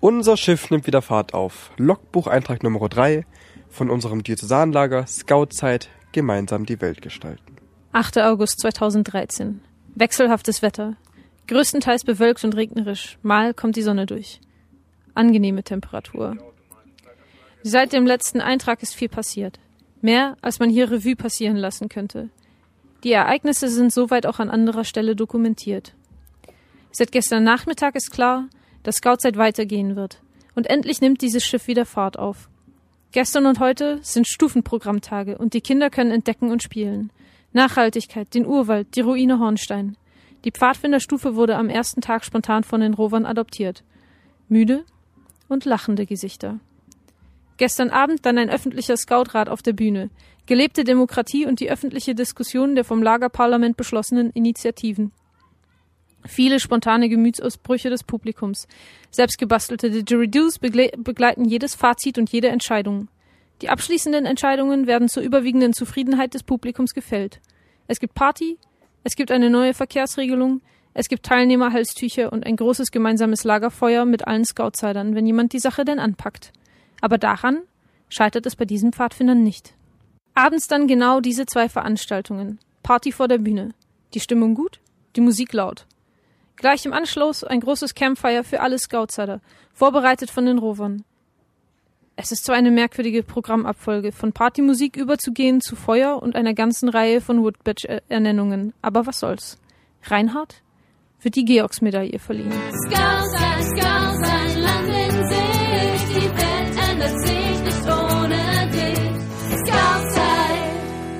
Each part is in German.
Unser Schiff nimmt wieder Fahrt auf. Logbucheintrag Nummer 3 von unserem Diözesanlager Scoutzeit gemeinsam die Welt gestalten. 8. August 2013. Wechselhaftes Wetter. Größtenteils bewölkt und regnerisch. Mal kommt die Sonne durch. Angenehme Temperatur. Seit dem letzten Eintrag ist viel passiert. Mehr, als man hier Revue passieren lassen könnte. Die Ereignisse sind soweit auch an anderer Stelle dokumentiert. Seit gestern Nachmittag ist klar, dass Scoutzeit weitergehen wird. Und endlich nimmt dieses Schiff wieder Fahrt auf. Gestern und heute sind Stufenprogrammtage und die Kinder können entdecken und spielen. Nachhaltigkeit, den Urwald, die Ruine Hornstein. Die Pfadfinderstufe wurde am ersten Tag spontan von den Rovern adoptiert. Müde und lachende Gesichter. Gestern Abend dann ein öffentlicher Scoutrat auf der Bühne. Gelebte Demokratie und die öffentliche Diskussion der vom Lagerparlament beschlossenen Initiativen. Viele spontane Gemütsausbrüche des Publikums. Selbstgebastelte Didgeridoos begleiten jedes Fazit und jede Entscheidung. Die abschließenden Entscheidungen werden zur überwiegenden Zufriedenheit des Publikums gefällt. Es gibt Party, es gibt eine neue Verkehrsregelung, es gibt Teilnehmerhalstücher und ein großes gemeinsames Lagerfeuer mit allen Scoutsidern, wenn jemand die Sache denn anpackt. Aber daran scheitert es bei diesen Pfadfindern nicht. Abends dann genau diese zwei Veranstaltungen. Party vor der Bühne. Die Stimmung gut, die Musik laut. Gleich im Anschluss ein großes Campfire für alle Scoutsider, vorbereitet von den Rovern. Es ist zwar eine merkwürdige Programmabfolge, von Partymusik überzugehen zu Feuer und einer ganzen Reihe von Woodbatch-Ernennungen, aber was soll's. Reinhard wird die Georgsmedaille verliehen. Scouts Scouts sein, Land in Sicht, die Welt ändert sich nicht ohne dich. Scouts.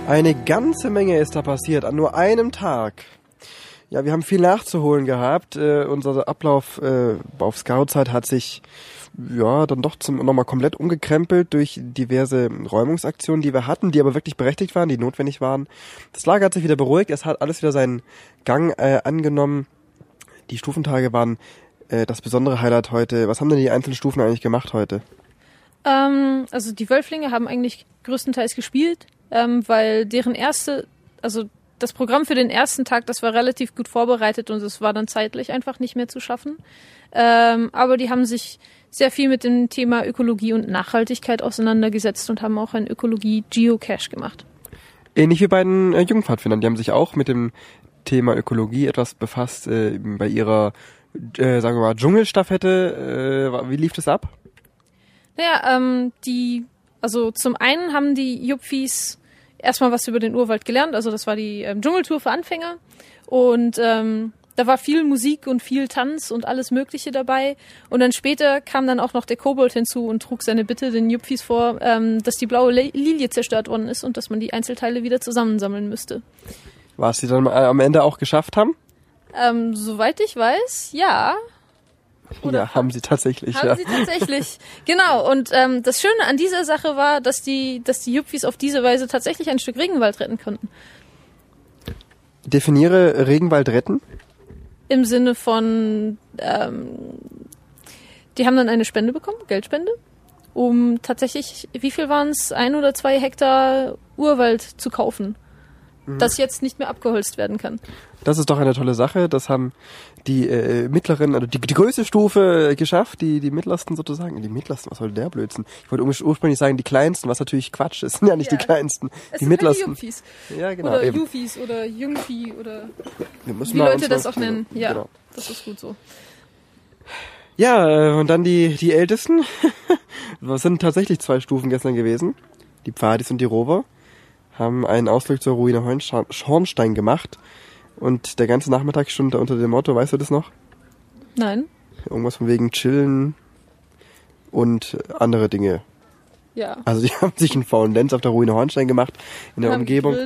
Eine ganze Menge ist da passiert an nur einem Tag. Ja, wir haben viel nachzuholen gehabt. Äh, unser Ablauf äh, auf Scoutzeit hat sich ja dann doch zum nochmal komplett umgekrempelt durch diverse Räumungsaktionen, die wir hatten, die aber wirklich berechtigt waren, die notwendig waren. Das Lager hat sich wieder beruhigt, es hat alles wieder seinen Gang äh, angenommen. Die Stufentage waren äh, das besondere Highlight heute. Was haben denn die einzelnen Stufen eigentlich gemacht heute? Ähm, also die Wölflinge haben eigentlich größtenteils gespielt, ähm, weil deren erste, also das Programm für den ersten Tag, das war relativ gut vorbereitet und es war dann zeitlich einfach nicht mehr zu schaffen. Ähm, aber die haben sich sehr viel mit dem Thema Ökologie und Nachhaltigkeit auseinandergesetzt und haben auch ein Ökologie-Geocache gemacht. Ähnlich wie bei den äh, Jungpfadfindern, die haben sich auch mit dem Thema Ökologie etwas befasst äh, bei ihrer, äh, sagen wir mal, Dschungelstaffette. Äh, wie lief das ab? Naja, ähm, die, also zum einen haben die Jupfis erstmal was über den Urwald gelernt. Also das war die ähm, Dschungeltour für Anfänger. Und ähm, da war viel Musik und viel Tanz und alles Mögliche dabei. Und dann später kam dann auch noch der Kobold hinzu und trug seine Bitte den Jupfis vor, ähm, dass die blaue Lilie zerstört worden ist und dass man die Einzelteile wieder zusammensammeln müsste. Was sie dann am Ende auch geschafft haben? Ähm, soweit ich weiß, ja. Oder ja, haben sie tatsächlich. Haben ja. sie tatsächlich. genau. Und ähm, das Schöne an dieser Sache war, dass die, dass die Jupfis auf diese Weise tatsächlich ein Stück Regenwald retten konnten. Definiere Regenwald retten? Im Sinne von, ähm, die haben dann eine Spende bekommen, Geldspende, um tatsächlich, wie viel waren es, ein oder zwei Hektar Urwald zu kaufen mhm. das jetzt nicht mehr abgeholzt werden kann. Das ist doch eine tolle Sache. Das haben die äh, mittleren, also die, die größte Stufe geschafft, die, die mittlersten sozusagen. Die mittlersten, was soll der Blödsinn? Ich wollte ursprünglich sagen, die kleinsten, was natürlich Quatsch ist. sind ja nicht ja. die kleinsten. Es die mittlersten. Die Jungfis. Ja, genau. Oder eben. Jufis oder Jungfi oder wie Leute das auch nennen. Ja, genau. das ist gut so. Ja, äh, und dann die, die Ältesten. das sind tatsächlich zwei Stufen gestern gewesen. Die Pfadis und die Rover haben einen Ausflug zur Ruine Hornstein gemacht. Und der ganze Nachmittag stand da unter dem Motto, weißt du das noch? Nein. Irgendwas von wegen Chillen und andere Dinge. Ja. Also die haben sich einen faulen Lenz auf der Ruine Hornstein gemacht, in der haben Umgebung.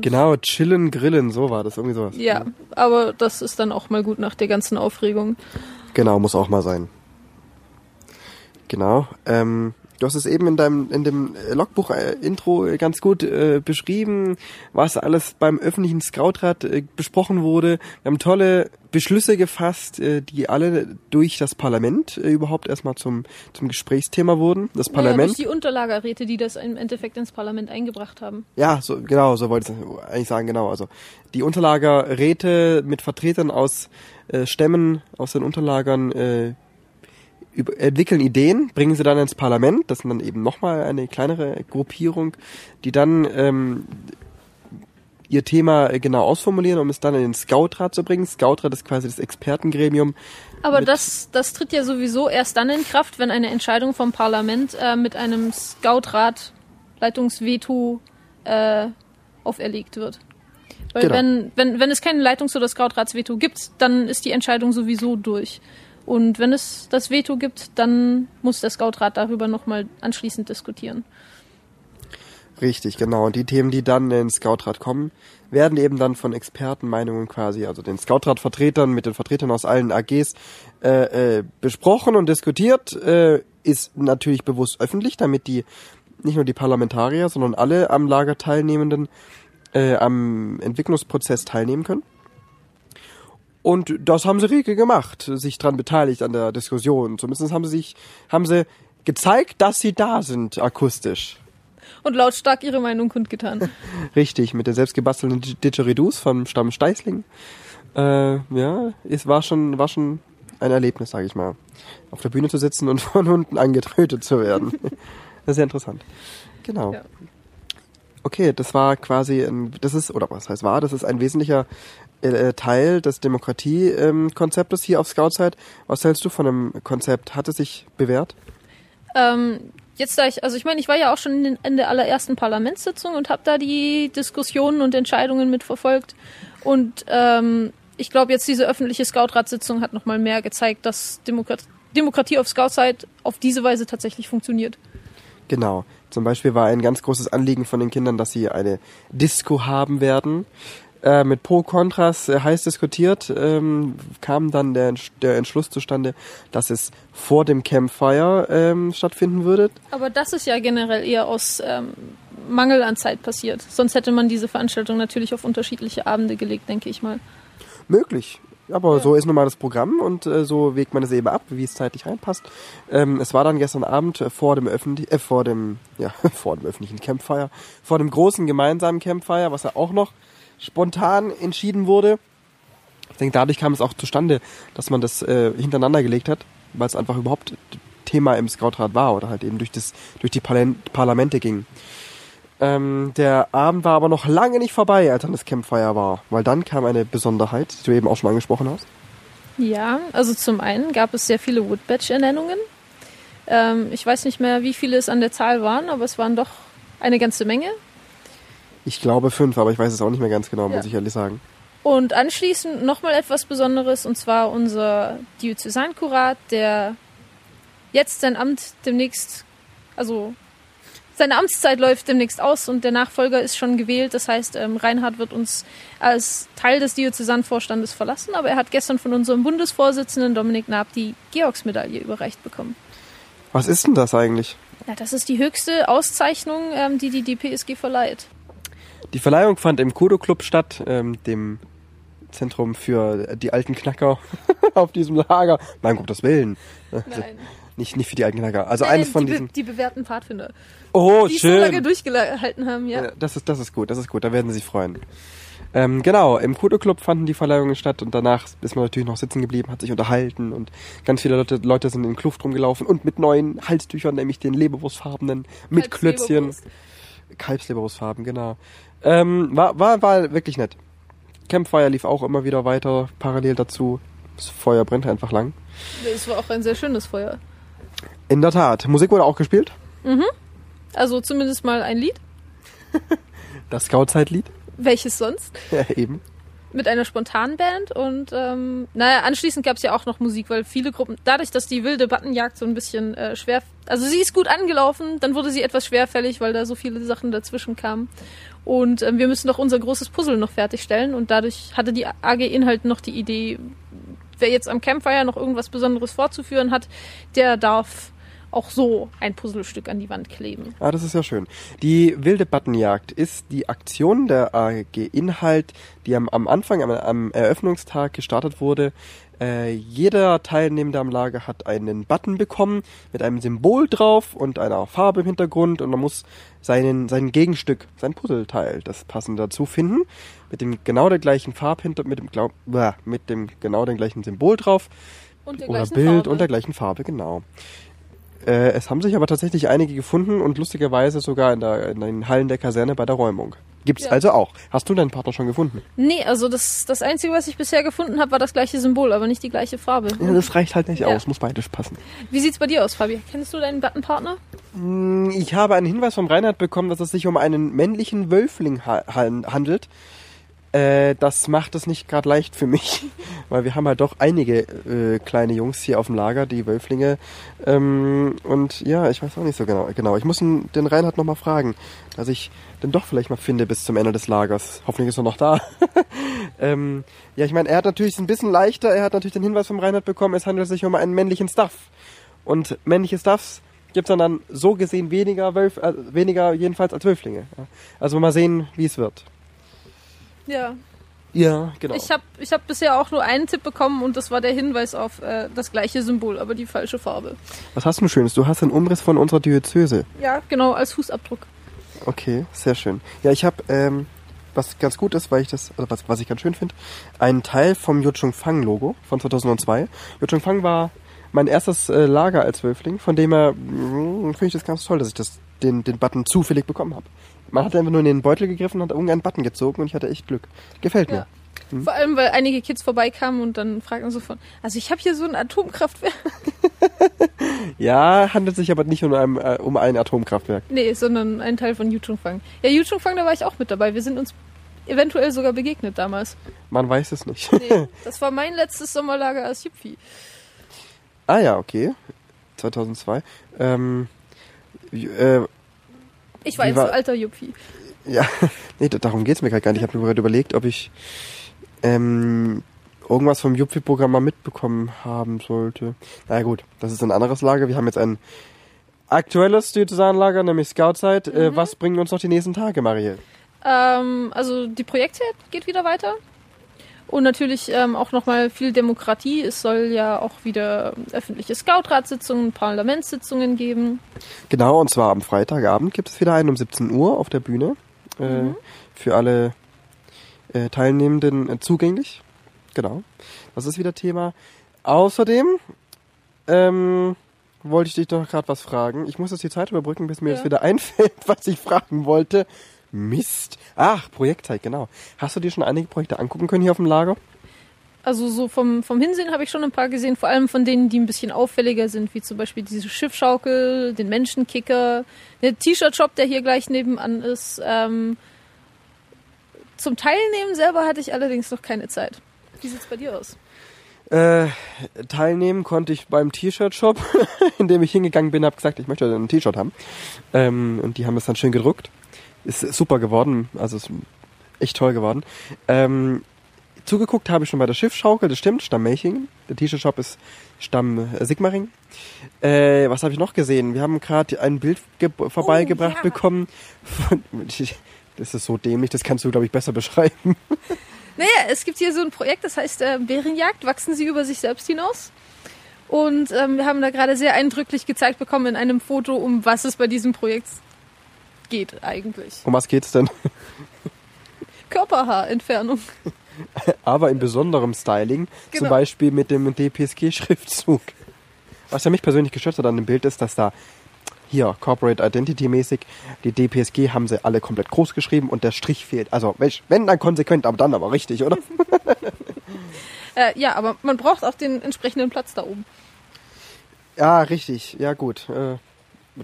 genau, chillen, grillen, so war das, irgendwie sowas. Ja, aber das ist dann auch mal gut nach der ganzen Aufregung. Genau, muss auch mal sein. Genau. Ähm, Du hast es eben in deinem in dem Logbuch-Intro ganz gut äh, beschrieben, was alles beim öffentlichen Scoutrat äh, besprochen wurde. Wir haben tolle Beschlüsse gefasst, äh, die alle durch das Parlament äh, überhaupt erstmal zum zum Gesprächsthema wurden. Das naja, Parlament. Durch die Unterlagerräte, die das im Endeffekt ins Parlament eingebracht haben. Ja, so genau, so wollte ich eigentlich sagen, genau. Also die Unterlagerräte mit Vertretern aus äh, Stämmen aus den Unterlagern äh, entwickeln Ideen, bringen sie dann ins Parlament. Das sind dann eben nochmal eine kleinere Gruppierung, die dann ähm, ihr Thema genau ausformulieren, um es dann in den Scoutrat zu bringen. Scoutrat ist quasi das Expertengremium. Aber das, das tritt ja sowieso erst dann in Kraft, wenn eine Entscheidung vom Parlament äh, mit einem Scoutrat Leitungsveto äh, auferlegt wird. Weil genau. wenn, wenn, wenn es kein Leitungs- oder Scoutratsveto gibt, dann ist die Entscheidung sowieso durch. Und wenn es das Veto gibt, dann muss der Scoutrat darüber nochmal anschließend diskutieren. Richtig, genau. Und die Themen, die dann in den Scoutrat kommen, werden eben dann von Expertenmeinungen quasi, also den Scoutrat-Vertretern mit den Vertretern aus allen AGs äh, äh, besprochen und diskutiert. Äh, ist natürlich bewusst öffentlich, damit die nicht nur die Parlamentarier, sondern alle am Lager Teilnehmenden äh, am Entwicklungsprozess teilnehmen können. Und das haben sie rege gemacht, sich dran beteiligt an der Diskussion. Zumindest haben sie sich, haben sie gezeigt, dass sie da sind, akustisch. Und lautstark ihre Meinung kundgetan. Richtig, mit der selbstgebastelten Didgeridoos vom Stamm Steißling. Äh, ja, es war schon, war schon ein Erlebnis, sage ich mal. Auf der Bühne zu sitzen und von unten angetrötet zu werden. das ist sehr interessant. Genau. Ja. Okay, das war quasi, ein, das ist, oder was heißt war, das ist ein wesentlicher äh, Teil des Demokratie-Konzeptes hier auf Scoutside. Was hältst du von dem Konzept? Hat es sich bewährt? Ähm, jetzt da ich, also ich meine, ich war ja auch schon in, den, in der allerersten Parlamentssitzung und habe da die Diskussionen und Entscheidungen mitverfolgt. Und ähm, ich glaube, jetzt diese öffentliche Scoutratssitzung hat nochmal mehr gezeigt, dass Demokrat Demokratie auf Scoutside auf diese Weise tatsächlich funktioniert. Genau. Zum Beispiel war ein ganz großes Anliegen von den Kindern, dass sie eine Disco haben werden. Äh, mit Pro Kontras äh, heiß diskutiert, ähm, kam dann der, der Entschluss zustande, dass es vor dem Campfire ähm, stattfinden würde. Aber das ist ja generell eher aus ähm, Mangel an Zeit passiert. Sonst hätte man diese Veranstaltung natürlich auf unterschiedliche Abende gelegt, denke ich mal. Möglich. Aber ja. so ist nun mal das Programm und äh, so wägt man es eben ab, wie es zeitlich reinpasst. Ähm, es war dann gestern Abend äh, vor dem öffentlichen, äh, vor dem, ja, vor dem öffentlichen Campfire, vor dem großen gemeinsamen Campfire, was ja auch noch spontan entschieden wurde. Ich denke, dadurch kam es auch zustande, dass man das äh, hintereinander gelegt hat, weil es einfach überhaupt Thema im Scoutrat war oder halt eben durch, das, durch die Parlamente ging. Ähm, der Abend war aber noch lange nicht vorbei, als dann das Campfire war, weil dann kam eine Besonderheit, die du eben auch schon angesprochen hast. Ja, also zum einen gab es sehr viele Woodbatch-Ernennungen. Ähm, ich weiß nicht mehr, wie viele es an der Zahl waren, aber es waren doch eine ganze Menge. Ich glaube fünf, aber ich weiß es auch nicht mehr ganz genau, ja. muss ich ehrlich sagen. Und anschließend nochmal etwas Besonderes, und zwar unser Diözesankurat, der jetzt sein Amt demnächst, also seine Amtszeit läuft demnächst aus und der Nachfolger ist schon gewählt. Das heißt, ähm, Reinhard wird uns als Teil des Diözesanvorstandes verlassen, aber er hat gestern von unserem Bundesvorsitzenden Dominik Naab die Georgsmedaille überreicht bekommen. Was ist denn das eigentlich? Ja, das ist die höchste Auszeichnung, ähm, die die DPSG verleiht. Die Verleihung fand im Kudo Club statt, ähm, dem Zentrum für die alten Knacker auf diesem Lager. Mein Gottes Willen. Nein. Nicht, nicht für die alten Knacker. Also Nein, eines von die diesen. Be die bewährten Pfadfinder. Oh, die schön. Die so lange durchgehalten haben, ja. ja. Das ist, das ist gut, das ist gut. Da werden sie sich freuen. Ähm, genau, im Kudo Club fanden die Verleihungen statt und danach ist man natürlich noch sitzen geblieben, hat sich unterhalten und ganz viele Leute, Leute sind in den Kluft rumgelaufen und mit neuen Halstüchern, nämlich den Leberwurstfarbenen, mit Klötzchen. Kalbsleberwurstfarben, genau. Ähm, war, war, war wirklich nett. Campfire lief auch immer wieder weiter, parallel dazu. Das Feuer brennt einfach lang. Es war auch ein sehr schönes Feuer. In der Tat. Musik wurde auch gespielt? Mhm. Also zumindest mal ein Lied. das Scout-Zeitlied? Welches sonst? Ja, eben mit einer spontanen Band und ähm, naja, anschließend gab es ja auch noch Musik, weil viele Gruppen, dadurch, dass die wilde Buttonjagd so ein bisschen äh, schwer, also sie ist gut angelaufen, dann wurde sie etwas schwerfällig, weil da so viele Sachen dazwischen kamen. Und ähm, wir müssen doch unser großes Puzzle noch fertigstellen. Und dadurch hatte die AG Inhalt noch die Idee, wer jetzt am Campfire noch irgendwas Besonderes vorzuführen hat, der darf auch so ein Puzzlestück an die Wand kleben. Ah, das ist ja schön. Die wilde Buttonjagd ist die Aktion der AG Inhalt, die am, am Anfang, am, am Eröffnungstag gestartet wurde. Äh, jeder Teilnehmende am Lager hat einen Button bekommen mit einem Symbol drauf und einer Farbe im Hintergrund und man muss seinen, sein Gegenstück, sein Puzzleteil, das passende dazu finden, mit dem genau der gleichen Farbhinter, mit dem, glaub, mit dem genau den gleichen Symbol drauf Und der oder Bild Farbe. und der gleichen Farbe, genau. Äh, es haben sich aber tatsächlich einige gefunden und lustigerweise sogar in, der, in den Hallen der Kaserne bei der Räumung. Gibt's Ja. also auch. Hast du deinen Partner schon gefunden? Nee, also das, das Einzige, was ich bisher gefunden habe, war das gleiche Symbol, aber nicht die gleiche Farbe. Ja, das reicht halt nicht Ja. aus, muss beides passen. Wie sieht's bei dir aus, Fabi? Kennst du deinen Buttonpartner? Mm, Ich habe einen Hinweis vom Reinhard bekommen, dass es sich um einen männlichen Wölfling ha han- handelt. Äh, das macht es nicht gerade leicht für mich, weil wir haben halt doch einige äh, kleine Jungs hier auf dem Lager, die Wölflinge. Ähm, und ja, ich weiß auch nicht so genau. Genau, ich muss den Reinhard nochmal fragen, dass ich den doch vielleicht mal finde bis zum Ende des Lagers. Hoffentlich ist er noch da. ähm, ja, ich meine, er hat natürlich es ein bisschen leichter. Er hat natürlich den Hinweis vom Reinhard bekommen, es handelt sich um einen männlichen Stuff. Und männliche Stuffs gibt's dann, dann so gesehen weniger Wölf, äh, weniger jedenfalls als Wölflinge. Also mal sehen, wie es wird. Ja. Ja, genau. Ich habe ich hab bisher auch nur einen Tipp bekommen und das war der Hinweis auf äh, das gleiche Symbol, aber die falsche Farbe. Was hast du Schönes? Du hast einen Umriss von unserer Diözese. Ja, genau, als Fußabdruck. Okay, sehr schön. Ja, ich habe, ähm, was ganz gut ist, weil ich das, also was, was ich ganz schön finde, einen Teil vom Yuchung Fang Logo von 2002. Yuchung Fang war mein erstes äh, Lager als Wölfling, von dem her mh, finde ich das ganz toll, dass ich das, den, den Button zufällig bekommen habe. Man hat einfach nur in den Beutel gegriffen und hat irgendeinen Button gezogen und ich hatte echt Glück. Gefällt mir. Ja. Vor allem, weil einige Kids vorbeikamen und dann fragten so von, also ich habe hier so ein Atomkraftwerk. Ja, handelt sich aber nicht um ein, äh, um ein Atomkraftwerk. Nee, sondern ein Teil von Yuchungfang. Ja, Yuchungfang, da war ich auch mit dabei. Wir sind uns eventuell sogar begegnet damals. Man weiß es nicht. Nee, das war mein letztes Sommerlager als Yuppie. ah ja, okay. 2002. Ähm, äh, Ich war jetzt war- so alter Yuppie. Ja, nee, da- darum geht's mir gerade gar nicht. Ich habe mir gerade überlegt, ob ich ähm, irgendwas vom Jupfi-Programm mal mitbekommen haben sollte. Na ja, gut, das ist ein anderes Lager. Wir haben jetzt ein aktuelles Diözesanlager, nämlich Scoutzeit. Äh, was bringen uns noch die nächsten Tage, Marielle? Ähm, also die Projektzeit geht wieder weiter. Und natürlich ähm, auch nochmal viel Demokratie. Es soll ja auch wieder öffentliche Scoutratssitzungen, Parlamentssitzungen geben. Genau, und zwar am Freitagabend gibt es wieder einen um 17 Uhr auf der Bühne. Äh, Für alle äh, Teilnehmenden äh, zugänglich. Genau. Das ist wieder Thema. Außerdem ähm, wollte ich dich doch gerade was fragen. Ich muss jetzt die Zeit überbrücken, bis mir Ja. das wieder einfällt, was ich fragen wollte. Mist. Ach, Projektzeit, genau. Hast du dir schon einige Projekte angucken können hier auf dem Lager? Also so vom, vom Hinsehen habe ich schon ein paar gesehen, vor allem von denen, die ein bisschen auffälliger sind, wie zum Beispiel diese Schiffschaukel, den Menschenkicker, der T-Shirt-Shop, der hier gleich nebenan ist. Ähm, zum Teilnehmen selber hatte ich allerdings noch keine Zeit. Wie sieht's bei dir aus? Äh, teilnehmen konnte ich beim T-Shirt-Shop, in dem ich hingegangen bin, habe gesagt, ich möchte ein T-Shirt haben. Ähm, und die haben es dann schön gedruckt. Ist super geworden, also ist echt toll geworden. Ähm, zugeguckt habe ich schon bei der Schiffschaukel, das stimmt, Stamm Melchingen. Der T-Shirt-Shop ist Stamm äh, Sigmaring. Äh, was habe ich noch gesehen? Wir haben gerade ein Bild ge- vorbeigebracht ja. bekommen. Von, das ist so dämlich, das kannst du, glaube ich, besser beschreiben. Naja, es gibt hier so ein Projekt, das heißt äh, Bärenjagd, wachsen sie über sich selbst hinaus. Und ähm, wir haben da gerade sehr eindrücklich gezeigt bekommen in einem Foto, um was es bei diesem Projekt geht eigentlich. Um was geht's denn? Körperhaarentfernung. aber in besonderem Styling, zum Genau. Beispiel mit dem DPSG-Schriftzug. Was ja mich persönlich gestört hat an dem Bild ist, dass da hier Corporate Identity mäßig die DPSG haben sie alle komplett groß geschrieben und der Strich fehlt. Also wenn dann konsequent, aber dann aber richtig, oder? Äh, ja, aber man braucht auch den entsprechenden Platz da oben. Ja, richtig. Ja gut. Äh,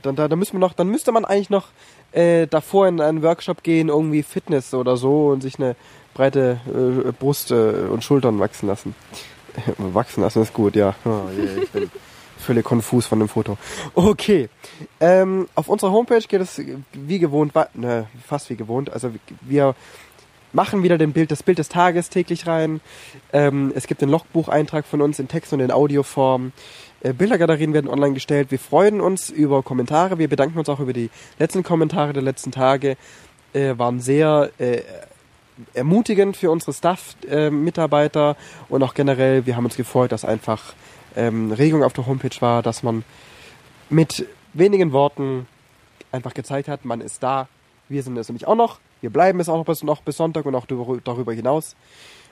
dann, da, da müssen wir noch, dann müsste man eigentlich noch äh, davor in einen Workshop gehen, irgendwie Fitness oder so und sich eine breite äh, Brust äh, und Schultern wachsen lassen. wachsen lassen ist gut, ja. Oh, je, ich bin völlig konfus von dem Foto. Okay. Ähm, auf unserer Homepage geht es wie gewohnt, ne, fast wie gewohnt. Also wir machen wieder den Bild, das Bild des Tages täglich rein. Ähm, es gibt den Logbucheintrag von uns in Text und in Audioform. Äh, Bildergalerien werden online gestellt. Wir freuen uns über Kommentare. Wir bedanken uns auch über die letzten Kommentare der letzten Tage. Äh, waren sehr äh, ermutigend für unsere Staff-Mitarbeiter und auch generell. Wir haben uns gefreut, dass einfach ähm, Regung auf der Homepage war, dass man mit wenigen Worten einfach gezeigt hat, man ist da. Wir sind es nämlich auch noch. Wir bleiben es auch noch bis, noch bis Sonntag und auch darüber hinaus.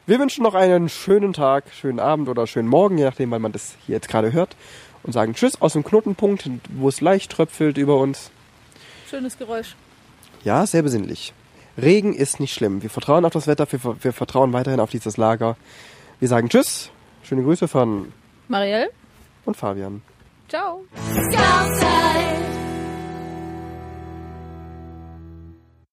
Wir wünschen noch einen schönen Tag, schönen Abend oder schönen Morgen, je nachdem, wann man das hier jetzt gerade hört. Und sagen Tschüss aus dem Knotenpunkt, wo es leicht tröpfelt über uns. Schönes Geräusch. Ja, sehr besinnlich. Regen ist nicht schlimm. Wir vertrauen auf das Wetter, wir, wir vertrauen weiterhin auf dieses Lager. Wir sagen Tschüss. Schöne Grüße von Marielle und Fabian. Ciao.